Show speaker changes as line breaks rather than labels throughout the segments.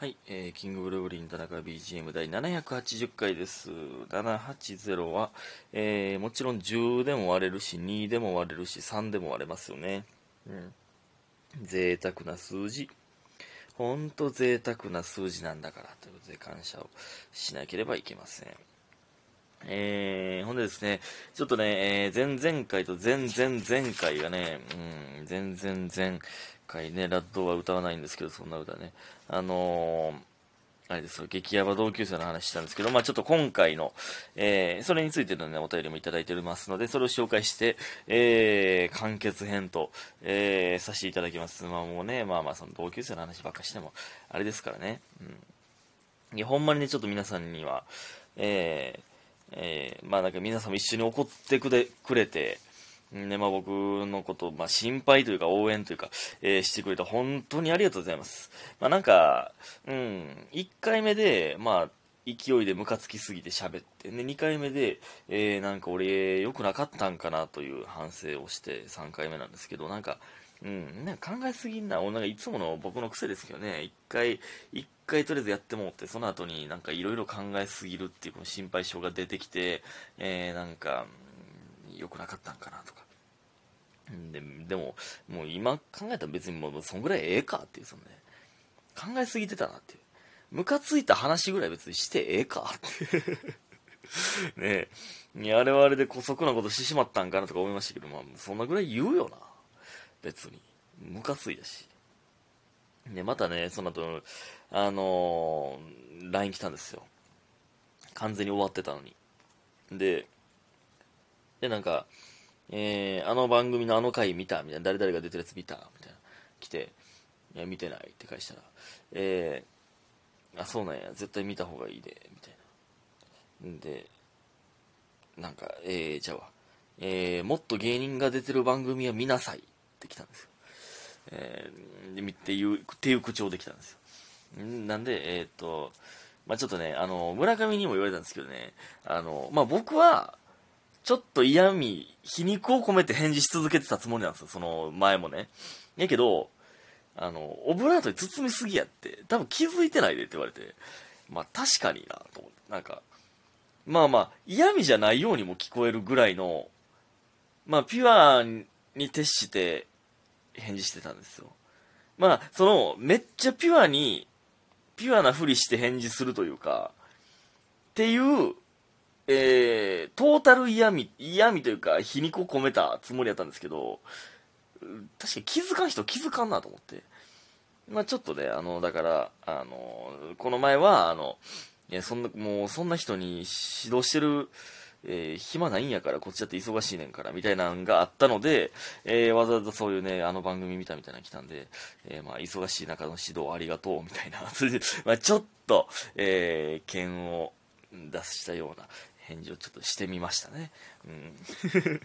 はい、えー、キングブルーブリン田中 BGM 第780回です。780は、えー、もちろん10でも割れるし、2でも割れるし、3でも割れますよね。うん。贅沢な数字。ほんと贅沢な数字なんだから、ということで感謝をしなければいけません。えー、ほんでですね、ちょっとね、えー、前々回と前々前回がね、うん、前々前回ね、ラッドは歌わないんですけど、そんな歌ね。あのー、あれですよ、激ヤバ同級生の話したんですけど、まあちょっと今回の、えー、それについてのね、お便りもいただいておりますので、それを紹介して、えー、完結編と、えー、させていただきます。まあもうね、まあまあその同級生の話ばっかしても、あれですからね。うん。いや、ほんまにね、ちょっと皆さんには、えー、えー、まあなんか皆さんも一緒に怒ってくれくれて、ね、まあ僕のこと、まあ心配というか応援というか、えー、してくれた本当にありがとうございます。まあなんか、うん、1回目で、まあ、勢いでムカつきすぎて喋って、ね、2回目で、えー、なんか俺良くなかったんかなという反省をして3回目なんですけど、なんか、うん、なんか考えすぎんな、なんかいつもの僕の癖ですけどね、一回、一回とりあえずやってもって、その後になんかいろいろ考えすぎるっていう心配性が出てきて、えー、なんか、良くなかったんかなとか。ででも、もう今考えたら別にもうそんぐらいええかっていう、そのね、考えすぎてたなっていう。ムカついた話ぐらい別にしてええかってねえ。いや、あれはあれで姑息なことしてしまったんかなとか思いましたけど、まあ、そんなぐらい言うよな。別に。ムカついだし。で、またね、その後、あのー、LINE 来たんですよ。完全に終わってたのに。で、で、なんか、えー、あの番組のあの回見たみたいな、誰々が出てるやつ見たみたいな。来て、いや、見てないって返したら、えー、あ、そうなんや、絶対見た方がいいで、みたいな。んで、なんか、えー、じゃあわ、えー、もっと芸人が出てる番組は見なさいって来たんですよ。えー、で、っていう、っていう口調で来たんですよ。んなんで、えー、っと、まあちょっとね、あの、村上にも言われたんですけどね、あの、まあ僕は、ちょっと嫌味、皮肉を込めて返事し続けてたつもりなんですよ、その前もね。やけど、あの、オブラートに包みすぎやって、多分気づいてないでって言われて、まあ確かにな、と思って。なんか、まあまあ、嫌味じゃないようにも聞こえるぐらいの、まあ、ピュアに徹して返事してたんですよ。まあ、その、めっちゃピュアに、ピュアなふりして返事するというか、っていう、えー、トータル嫌味、嫌味というか、皮肉を込めたつもりやったんですけど、確かに気づかん人気づかんなと思って。まあちょっとね、あの、だから、あの、この前は、あの、いや、そんな、もう、そんな人に指導してる、えー、暇ないんやから、こっちだって忙しいねんから、みたいなのがあったので、えー、わざわざそういうね、あの番組見たみたいなの来たんで、えー、まあ、忙しい中の指導ありがとう、みたいな、まあ、ちょっと、えー、剣を出したような返事をちょっとしてみましたね。うん。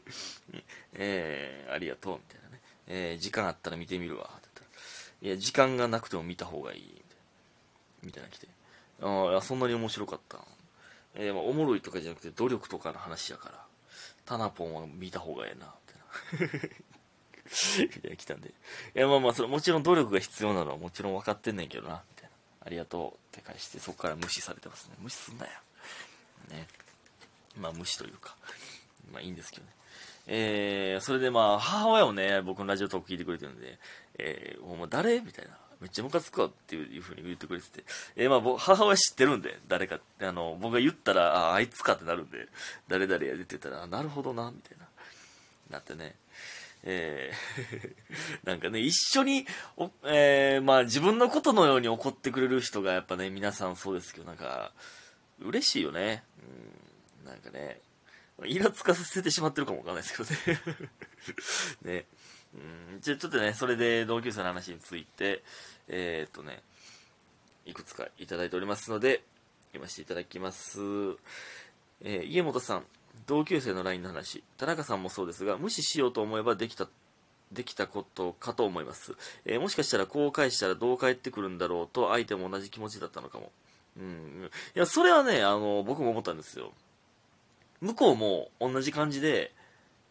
えー、ありがとう、みたいなね。えー、時間あったら見てみるわ、って言ったら、いや、時間がなくても見た方がいい、みたいな。みたいな来て。ああ、そんなに面白かった。えー、まあ、おもろいとかじゃなくて努力とかの話やから、タナポンは見た方がええな、みたいな。みたいな来たんで。いや、まあまあ、それもちろん努力が必要なのはもちろん分かってんねんけどな、みたいな。ありがとうって返して、そこから無視されてますね。無視すんなよ。ね。まあ、無視というか、まあいいんですけどね。えー、それでまあ、母親もね、僕のラジオトーク聞いてくれてるんで、えー、お前誰みたいな。めっちゃムカつくわっていうふうに言ってくれてて、えー、まあ、母親知ってるんで、誰か、あの、僕が言ったら、あ、あいつかってなるんで、誰々やでって言ったら、なるほどな、みたいな、なってね。えー、なんかね、一緒に、おえー、まあ自分のことのように怒ってくれる人がやっぱね、皆さんそうですけど、なんか、嬉しいよね。うん、なんかね、イラつかさせてしまってるかもわかんないですけどね。ね。うん、じゃちょっとね、それで同級生の話について、えー、っとね、いくつかいただいておりますので、読ませていただきます。えー、家本さん、同級生の LINE の話、田中さんもそうですが、無視しようと思えばできた、できたことかと思います。えー、もしかしたらこう返したらどう返ってくるんだろうと、相手も同じ気持ちだったのかも。うん。いや、それはね、あの、僕も思ったんですよ。向こうも同じ感じで、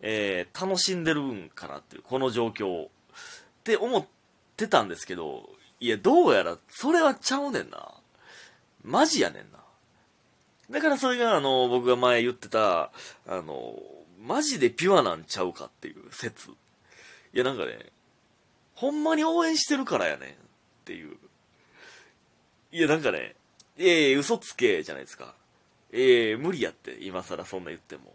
えー、楽しんでるんかなっていう、この状況って思ってたんですけど、いや、どうやら、それはちゃうねんな。マジやねんな。だからそれが、あの、僕が前言ってた、あの、マジでピュアなんちゃうかっていう説。いや、なんかね、ほんまに応援してるからやねんっていう。いや、なんかね、ええー、嘘つけじゃないですか。えー、無理やって、今更そんな言っても。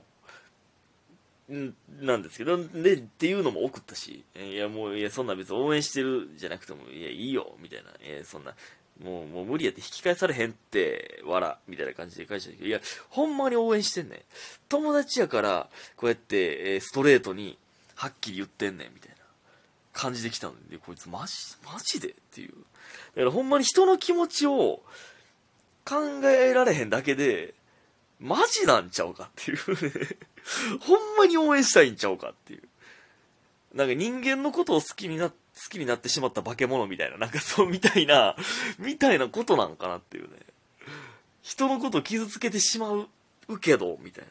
んなんですけど、で、っていうのも送ったし、いや、もう、いや、そんな別に応援してるじゃなくても、いや、いいよ、みたいな、えそんな、もう、もう無理やって引き返されへんって、わら、みたいな感じで返したけど、いや、ほんまに応援してんねん。友達やから、こうやって、えストレートに、はっきり言ってんねん、みたいな感じで来たんで、こいつマジ、マジで？っていう。だからほんまに人の気持ちを考えられへんだけで、マジなんちゃうかっていうほんまに応援したいんちゃうかっていう。なんか人間のことを好きにな、好きになってしまった化け物みたいな、なんかそうみたいな、みたいなことなんかなっていうね。人のことを傷つけてしまうけど、みたいな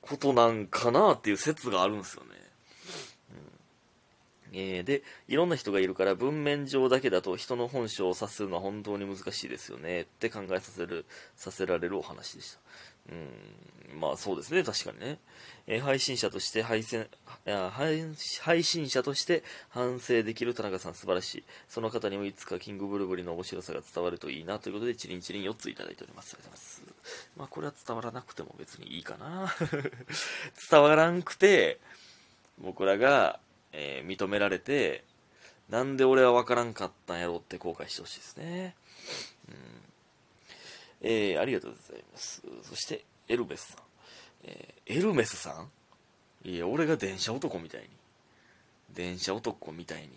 ことなんかなっていう説があるんですよね。えー、で、いろんな人がいるから文面上だけだと人の本性を察するのは本当に難しいですよねって考えさせる、させられるお話でした。うん、まあそうですね、確かにね。えー、配信者として配信配信者として反省できる田中さん素晴らしい。その方にもいつかキングブルブリの面白さが伝わるといいなということで、チリンチリン4ついただいております。ありがとうございます。まあこれは伝わらなくても別にいいかな。伝わらんくて、僕らがえー、認められて、なんで俺は分からんかったんやろって後悔してほしいですね。うん。えー、ありがとうございます。そして、エルメスさん。えー、エルメスさん？いや、俺が電車男みたいに。電車男みたいに。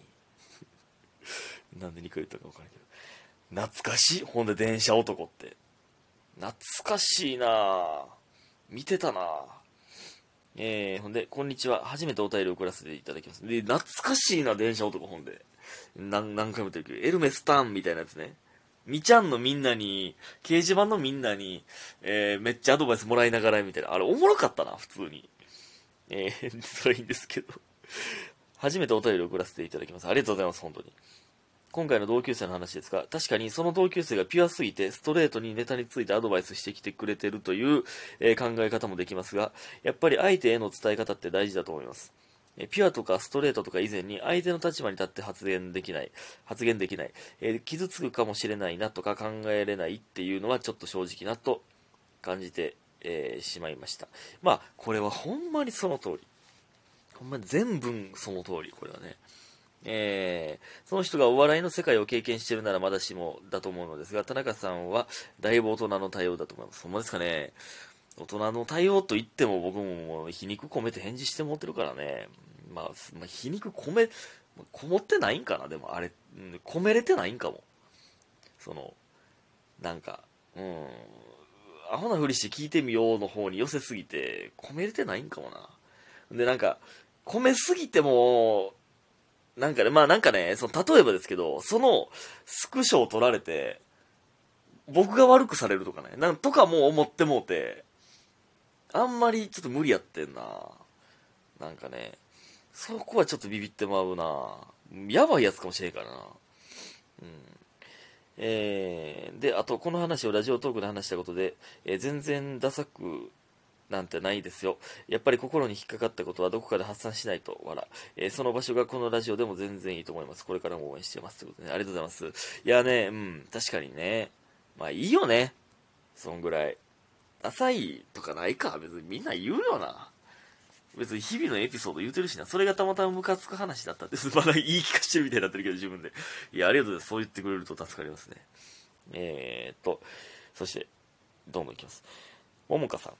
なんで2回言ったか分からんけど。懐かしい。ほんで電車男って。懐かしいなぁ見てたなぁえー、ほんで、こんにちは。初めてお便りを送らせていただきます。で、懐かしいな、電車男、ほんで。何、何回も言ってるけど、エルメスタンみたいなやつね。みちゃんのみんなに、掲示板のみんなに、えー、めっちゃアドバイスもらいながらみたいな。あれ、おもろかったな、普通に。えー、それいいんですけど。初めてお便りを送らせていただきます。ありがとうございます、本当に。今回の同級生の話ですが、確かにその同級生がピュアすぎて、ストレートにネタについてアドバイスしてきてくれてるという、えー、考え方もできますが、やっぱり相手への伝え方って大事だと思います。えピュアとかストレートとか以前に相手の立場に立って発言できない、発言できない、えー、傷つくかもしれないなとか考えれないっていうのはちょっと正直なと感じて、え、しまいました。まあ、これはほんまにその通り。ほんまに全文その通り、これはね。えー、その人がお笑いの世界を経験してるならまだしもだと思うのですが、田中さんはだいぶ大人の対応だと思います。ほんまですかね。大人の対応と言っても僕もも皮肉込めて返事してもってるからね。まあ、まあ、皮肉込め、こもってないんかなでもあれ、うん込めれてないんかも。その、なんか、うん、アホなふりして聞いてみようの方に寄せすぎて、込めれてないんかもな。で、なんか、込めすぎても、なんかね、まあなんかね、その例えばですけど、そのスクショを取られて、僕が悪くされるとかね、なんとかもう思ってもうて、あんまりちょっと無理やってんな。なんかね、そこはちょっとビビってまうな。やばいやつかもしれんからな。うん。えー、で、あと、この話をラジオトークで話したことで、えー、全然ダサくなんてないですよ。やっぱり心に引っかかったことはどこかで発散しないと、笑。えー、その場所がこのラジオでも全然いいと思います。これからも応援してます。ということでね、ありがとうございます。いやね、うん、確かにね。まあいいよね。そんぐらい。浅いとかないか。別にみんな言うよな。別に日々のエピソード言うてるしな。それがたまたまムカつく話だったんです。まだ言い聞かしてるみたいになってるけど、自分で。いや、ありがとうございます。そう言ってくれると助かりますね。えー、っと、そして、どんどんいきます。ももかさん。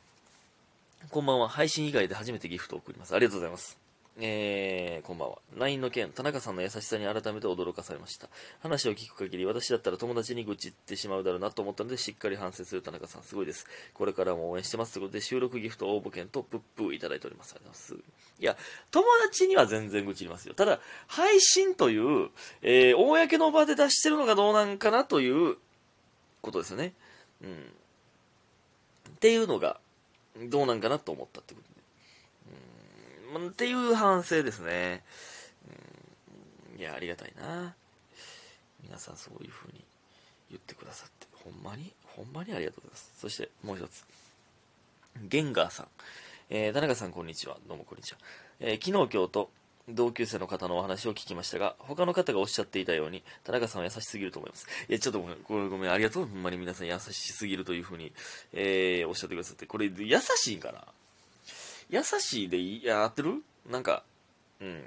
こんばんは。配信以外で初めてギフトを送ります。ありがとうございます。えー、こんばんは。LINE の件、田中さんの優しさに改めて驚かされました。話を聞く限り、私だったら友達に愚痴ってしまうだろうなと思ったので、しっかり反省する田中さん、すごいです。これからも応援してますということで、収録ギフト応募券とプップーいただいております。ありがとうございます。いや、友達には全然愚痴りますよ。ただ、配信という、えー、公の場で出してるのがどうなんかなということですよね。うん。っていうのが、どうなんかなと思ったってことで。うん、っていう反省ですね。うん、いや、ありがたいな。皆さんそういう風に言ってくださって、ほんまに、ほんまにありがとうございます。そしてもう一つ。ゲンガーさん。えー、田中さんこんにちは。どうもこんにちは。えー、昨日今日と同級生の方のお話を聞きましたが、他の方がおっしゃっていたように、田中さんは優しすぎると思います。いや、ちょっとごめん、ごめん、ありがとう。ほんまに皆さん優しすぎるというふうに、えー、おっしゃってくださって。これ、優しいんかな？優しいでいい、や、合ってる？なんか、うん。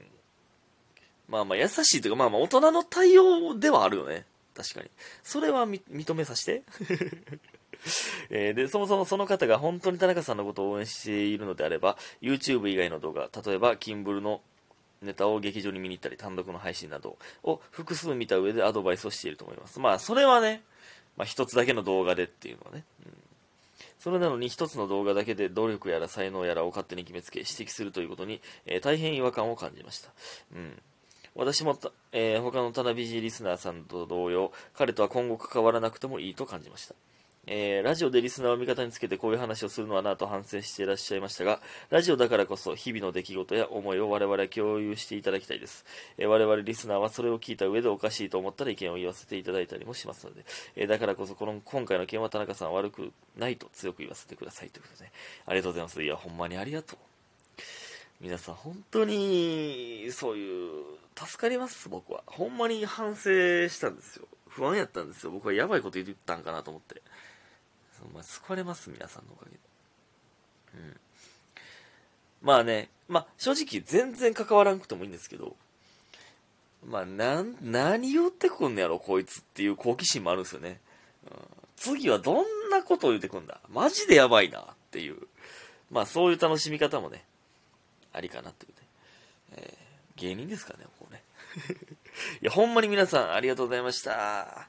まあまあ、優しいというか、まあまあ、大人の対応ではあるよね。確かに。それは認めさせて。えー、で、そもそもその方が本当に田中さんのことを応援しているのであれば、YouTube 以外の動画、例えば、キンブルのネタを劇場に見に行ったり、単独の配信などを複数見た上でアドバイスをしていると思います。まあ、それはね、まあ、一つだけの動画でっていうのはね。うん、それなのに一つの動画だけで努力やら才能やらを勝手に決めつけ指摘するということに、えー、大変違和感を感じました。うん。私も、えー、他のタナビジリスナーさんと同様、彼とは今後関わらなくてもいいと感じました。えー、ラジオでリスナーを味方につけてこういう話をするのはなと反省していらっしゃいましたが、ラジオだからこそ日々の出来事や思いを我々は共有していただきたいです。えー、我々リスナーはそれを聞いた上でおかしいと思ったら意見を言わせていただいたりもしますので、えー、だからこそこの今回の件は田中さん悪くないと強く言わせてくださいということで、ね、ありがとうございます。いや、ほんまにありがとう。皆さん本当に、そういう、助かります、僕は。ほんまに反省したんですよ。不安やったんですよ。僕はやばいこと言ったんかなと思って。まあ、救われます、皆さんのおかげで。うん。まあね、まあ、正直全然関わらなくてもいいんですけど、まあ、なん、何言ってくんねやろ、こいつっていう好奇心もあるんですよね。うん、次はどんなことを言ってくんだ？マジでやばいなっていう。まあ、そういう楽しみ方もね、ありかなっていうね。えー、芸人ですかね、こうね。いや、ほんまに皆さんありがとうございました。